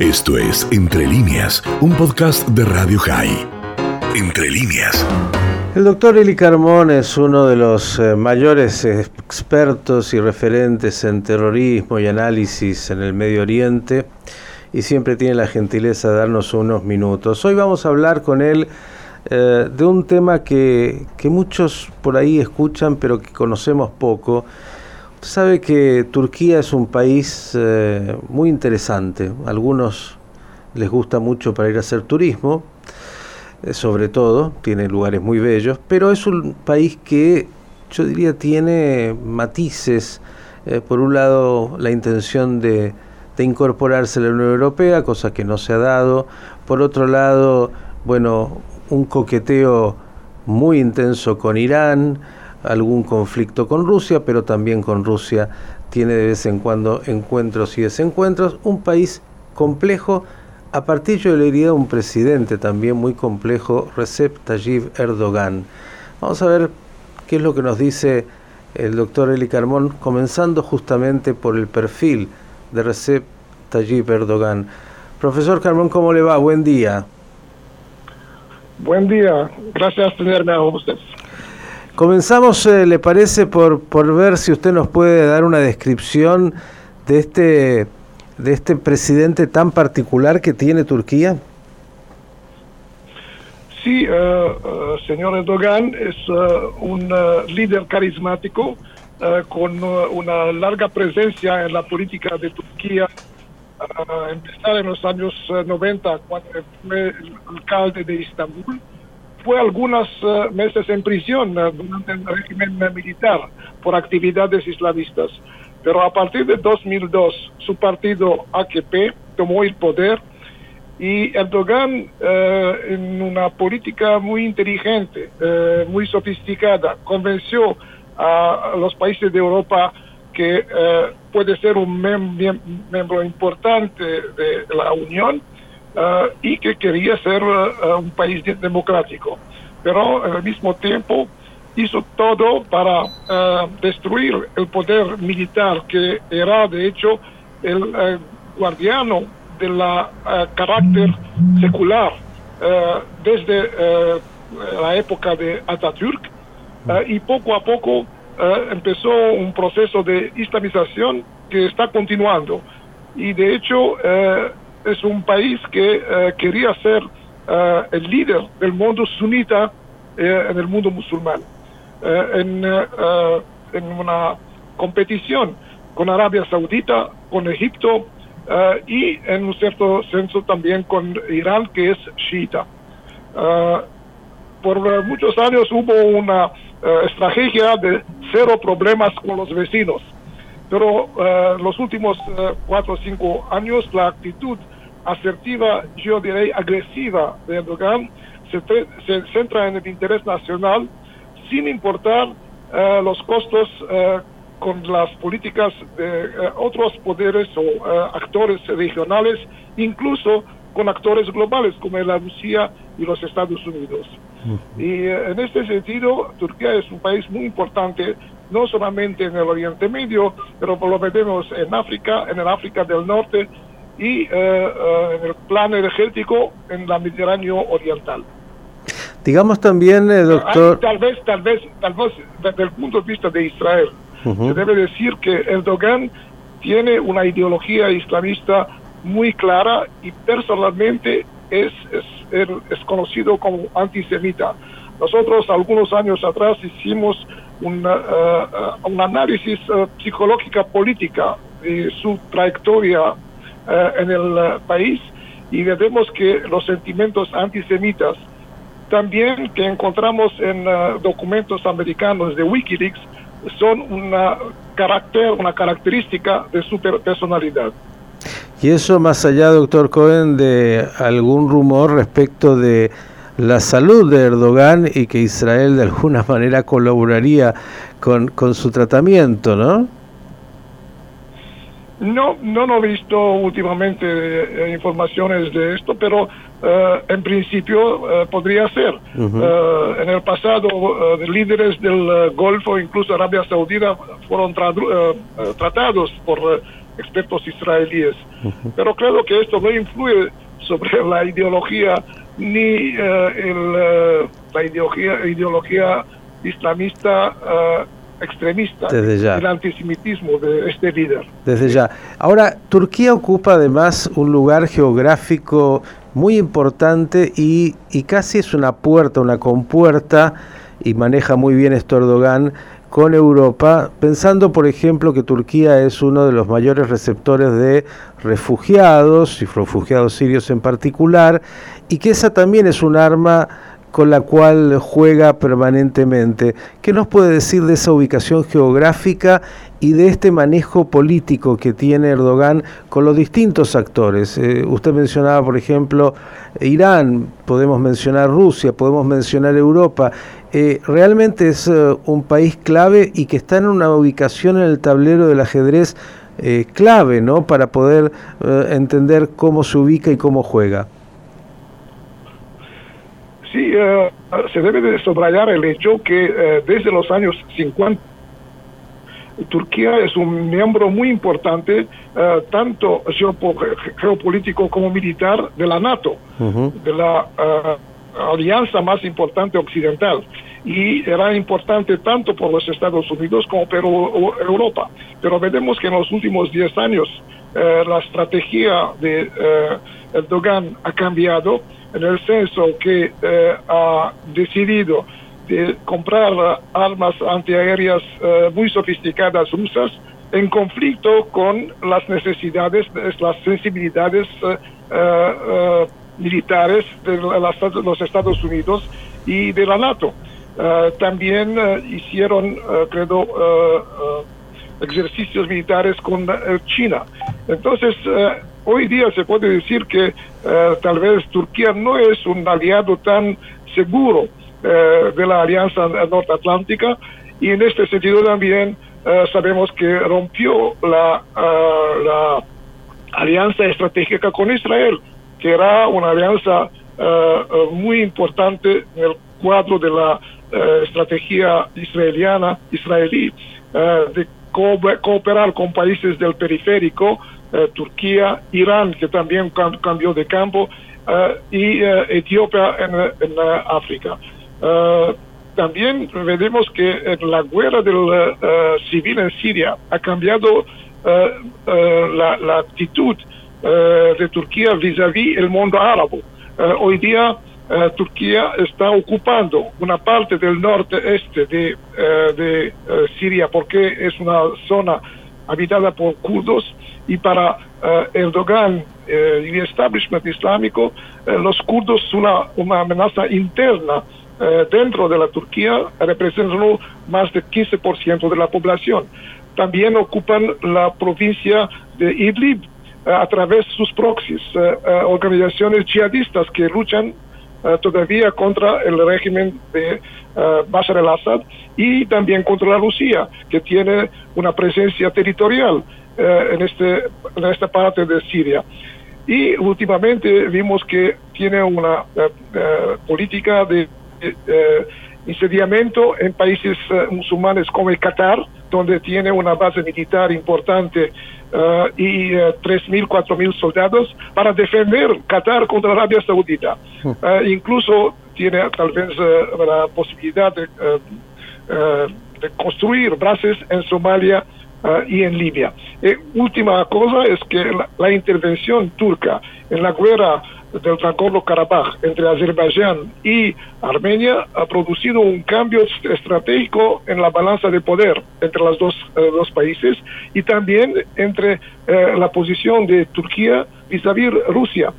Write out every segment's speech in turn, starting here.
Esto es Entre líneas, un podcast de Radio High. Entre líneas. El doctor Eli Carmón es uno de los eh, mayores expertos y referentes en terrorismo y análisis en el Medio Oriente y siempre tiene la gentileza de darnos unos minutos. Hoy vamos a hablar con él eh, de un tema que, que, muchos por ahí escuchan pero que conocemos poco. Sabe que Turquía es un país eh, muy interesante. A algunos les gusta mucho para ir a hacer turismo, eh, sobre todo, tiene lugares muy bellos, pero es un país que yo diría tiene matices. por un lado, la intención de de incorporarse a la Unión Europea, cosa que no se ha dado. Por otro lado, bueno, un coqueteo muy intenso con Irán, algún conflicto con Rusia, pero también con Rusia tiene de vez en cuando encuentros y desencuentros. Un país complejo, a partir yo le diría un presidente también muy complejo, Recep Tayyip Erdogan. Vamos a ver qué es lo que nos dice el doctor Eli Carmón, comenzando justamente por el perfil de Recep Tayyip Erdogan. Profesor Carmón, ¿cómo le va? Buen día. Buen día, gracias por tenerme a usted. Comenzamos, eh, ¿le parece, por, por ver si usted nos puede dar una descripción de este, de este presidente tan particular que tiene Turquía? Sí, uh, señor Erdogan es uh, un líder carismático con una larga presencia en la política de Turquía empezar en los años 90, cuando fue el alcalde de Istambul, fue algunos meses en prisión durante el régimen militar por actividades islamistas. Pero a partir de 2002, su partido AKP tomó el poder y Erdogan, en una política muy inteligente, muy sofisticada, convenció a los países de Europa que puede ser un miembro importante de la Unión eh, y que quería ser eh, un país democrático. Pero al mismo tiempo hizo todo para destruir el poder militar que era de hecho el guardiano de la carácter secular desde la época de Atatürk y poco a poco eh, empezó un proceso de islamización que está continuando. Y de hecho eh, es un país que eh, quería ser el líder del mundo sunita en el mundo musulmán. En, en, una competición con Arabia Saudita, con Egipto y en un cierto senso también con Irán, que es chiita. por muchos años hubo una eh, estrategia de cero problemas con los vecinos. Pero eh, los últimos eh, cuatro o cinco años la actitud asertiva, yo diré agresiva de Erdogan se, se centra en el interés nacional sin importar los costos con las políticas de otros poderes o actores regionales, incluso con actores globales como la Rusia y los Estados Unidos. Y en este sentido, Turquía es un país muy importante, no solamente en el Oriente Medio, pero lo vemos en África, en el África del Norte y eh, eh, en el plan energético en la Mediterráneo Oriental. Digamos también, doctor... tal vez, tal vez, tal vez, desde el punto de vista de Israel, se debe decir que Erdogan tiene una ideología islamista muy clara y personalmente es, es, conocido como antisemita. Nosotros algunos años atrás hicimos un análisis uh, psicológica política de su trayectoria en el país y vemos que los sentimientos antisemitas también que encontramos en documentos americanos de Wikileaks son una carácter, una característica de su personalidad. Y eso más allá, doctor Cohen, de algún rumor respecto de la salud de Erdogan y que Israel de alguna manera colaboraría con, con su tratamiento, ¿no? No, no, he visto últimamente eh, informaciones de esto, pero eh, en principio eh, podría ser. en el pasado, líderes del Golfo, incluso Arabia Saudita, fueron tratados por expertos israelíes. Pero creo que esto no influye sobre la ideología ni el, la ideología, ideología islamista extremista Desde ya. el antisemitismo de este líder. Desde ya. Ahora, Turquía ocupa además un lugar geográfico muy importante y, y casi es una puerta, una compuerta, y maneja muy bien esto Erdogan con Europa, pensando por ejemplo que Turquía es uno de los mayores receptores de refugiados y refugiados sirios en particular, y que esa también es un arma con la cual juega permanentemente. ¿Qué nos puede decir de esa ubicación geográfica y de este manejo político que tiene Erdogan con los distintos actores? Eh, usted mencionaba, por ejemplo, Irán, podemos mencionar Rusia, podemos mencionar Europa. Eh, realmente es eh, un país clave y que está en una ubicación en el tablero del ajedrez clave, ¿no? Para poder entender cómo se ubica y cómo juega. Sí, eh, se debe de subrayar el hecho que eh, desde los años 50 Turquía es un miembro muy importante, eh, tanto geopolítico como militar, de la NATO, de la alianza más importante occidental. Y era importante tanto por los Estados Unidos como por Europa. Pero vemos que en los últimos 10 años la estrategia de Erdogan ha cambiado en el senso que eh, ha decidido de comprar armas antiaéreas eh, muy sofisticadas rusas en conflicto con las necesidades, las sensibilidades eh, militares de los Estados Unidos y de la NATO. también hicieron, creo, ejercicios militares con China. Entonces, hoy día se puede decir que eh, tal vez Turquía no es un aliado tan seguro eh, de la Alianza Norteatlántica y en este sentido también eh, sabemos que rompió la, alianza estratégica con Israel, que era una alianza muy importante en el cuadro de la estrategia israeliana, israelí, de cooperar con países del periférico eh, Turquía, Irán, que también cambió de campo, eh, y eh, Etiopía en, África. también vemos que la guerra del civil en Siria ha cambiado la, actitud de Turquía vis-à-vis el mundo árabe. hoy día Turquía está ocupando una parte del norte-este de, de Siria porque es una zona habitada por kurdos y para eh, Erdogan eh, y el establishment islámico, eh, los kurdos son una, amenaza interna dentro de la Turquía, representan más del 15% de la población. También ocupan la provincia de Idlib a través de sus proxies, organizaciones jihadistas que luchan todavía contra el régimen de Bashar al-Assad y también contra la Rusia, que tiene una presencia territorial eh, en, este, en esta parte de Siria. Y últimamente vimos que tiene una eh, eh, política de incendiamiento en países musulmanes como el Qatar, donde tiene una base militar importante y 3.000, 4.000 soldados para defender Qatar contra Arabia Saudita. Hmm. incluso tiene tal vez la posibilidad de, de construir bases en Somalia y en Libia. Eh, última cosa es que la, intervención turca en la guerra del Nagorno-Karabaj entre Azerbaiyán y Armenia ha producido un cambio estratégico en la balanza de poder entre los dos, eh, dos países y también entre eh, la posición de Turquía vis-à-vis Rusia.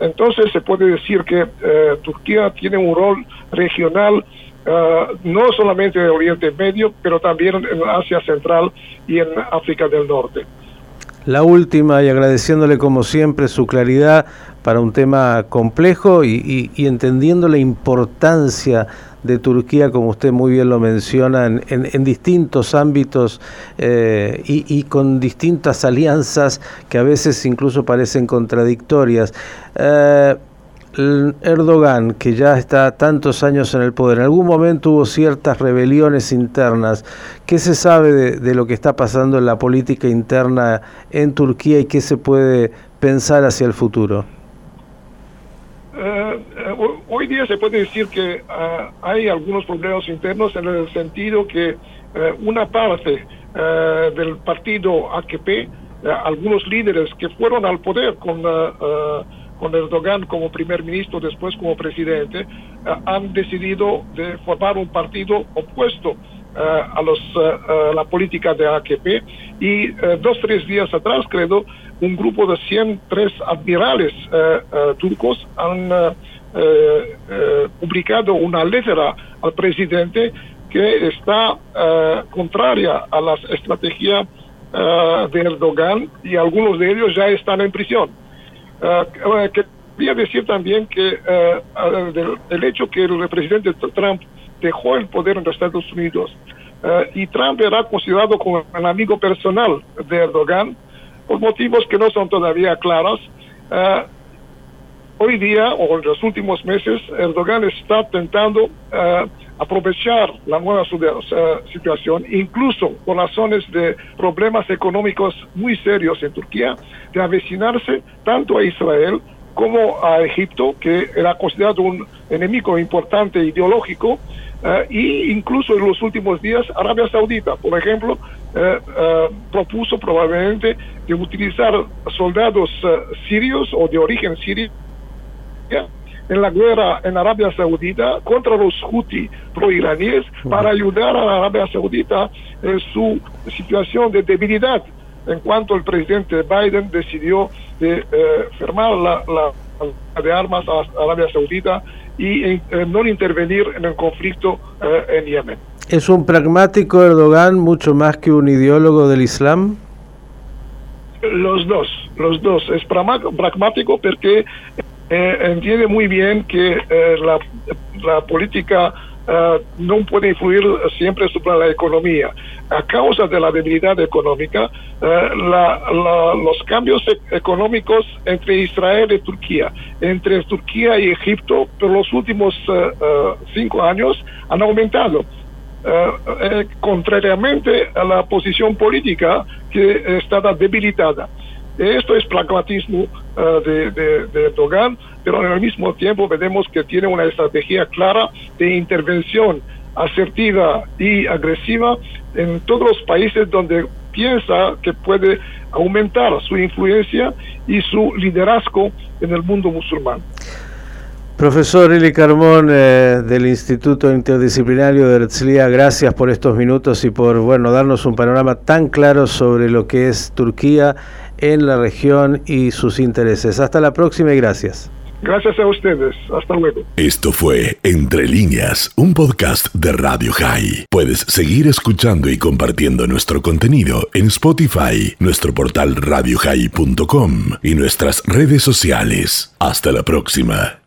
entonces se puede decir que Turquía tiene un rol regional no solamente en Oriente Medio, pero también en Asia Central y en África del Norte. La última, y agradeciéndole como siempre su claridad para un tema complejo y, entendiendo la importancia de Turquía, como usted muy bien lo menciona, en, distintos ámbitos eh, y, con distintas alianzas que a veces incluso parecen contradictorias. Eh, Erdogan, que ya está tantos años en el poder, en algún momento hubo ciertas rebeliones internas. ¿Qué se sabe de, lo que está pasando en la política interna en Turquía y qué se puede pensar hacia el futuro? Eh, eh, hoy día se puede decir que ah, hay algunos problemas internos en el sentido que eh, una parte del partido AKP, algunos líderes que fueron al poder con con Erdogan como primer ministro, después como presidente, eh, han decidido de formar un partido opuesto eh, a, los, eh, la política de AKP y dos, tres días atrás, creo, un grupo de 103 admirales turcos han publicado una letra al presidente que está contraria a la estrategia de Erdogan y algunos de ellos ya están en prisión. Uh, quería decir también que uh, el hecho que el presidente Trump dejó el poder en los Estados Unidos y Trump era considerado como el amigo personal de Erdogan por motivos que no son todavía claros. Hoy día o en los últimos meses Erdogan está intentando aprovechar la nueva situación, incluso por razones de problemas económicos muy serios en Turquía, de avecinarse tanto a Israel como a Egipto, que era considerado un enemigo importante ideológico, e incluso en los últimos días Arabia Saudita, por ejemplo, eh, eh, propuso probablemente de utilizar soldados sirios o de origen sirio en la guerra en Arabia Saudita contra los Houthi pro-iraníes para ayudar a Arabia Saudita en su situación de debilidad en cuanto el presidente Biden decidió de, eh, firmar la, de armas a Arabia Saudita y eh, no intervenir en el conflicto eh, en Yemen. ¿Es un pragmático Erdogan mucho más que un ideólogo del Islam? Los dos, los dos. Es pragmático porque eh, entiende muy bien que eh, la, la, política eh, no puede influir siempre sobre la economía. A causa de la debilidad económica, la, los cambios e-, económicos entre Israel y Turquía, entre Turquía y Egipto, por los últimos cinco años han aumentado. contrariamente a la posición política que estaba debilitada. Esto es pragmatismo uh, de, de, de, Erdogan, pero al mismo tiempo vemos que tiene una estrategia clara de intervención asertiva y agresiva en todos los países donde piensa que puede aumentar su influencia y su liderazgo en el mundo musulmán. Profesor Eli Carmón eh, del Instituto Interdisciplinario de Herzliya, gracias por estos minutos y por bueno darnos un panorama tan claro sobre lo que es Turquía en la región y sus intereses. Hasta la próxima y gracias. Gracias a ustedes. Hasta luego. Esto fue Entre líneas, un podcast de Radio High. Puedes seguir escuchando y compartiendo nuestro contenido en Spotify, nuestro portal radiohigh.com y nuestras redes sociales. Hasta la próxima.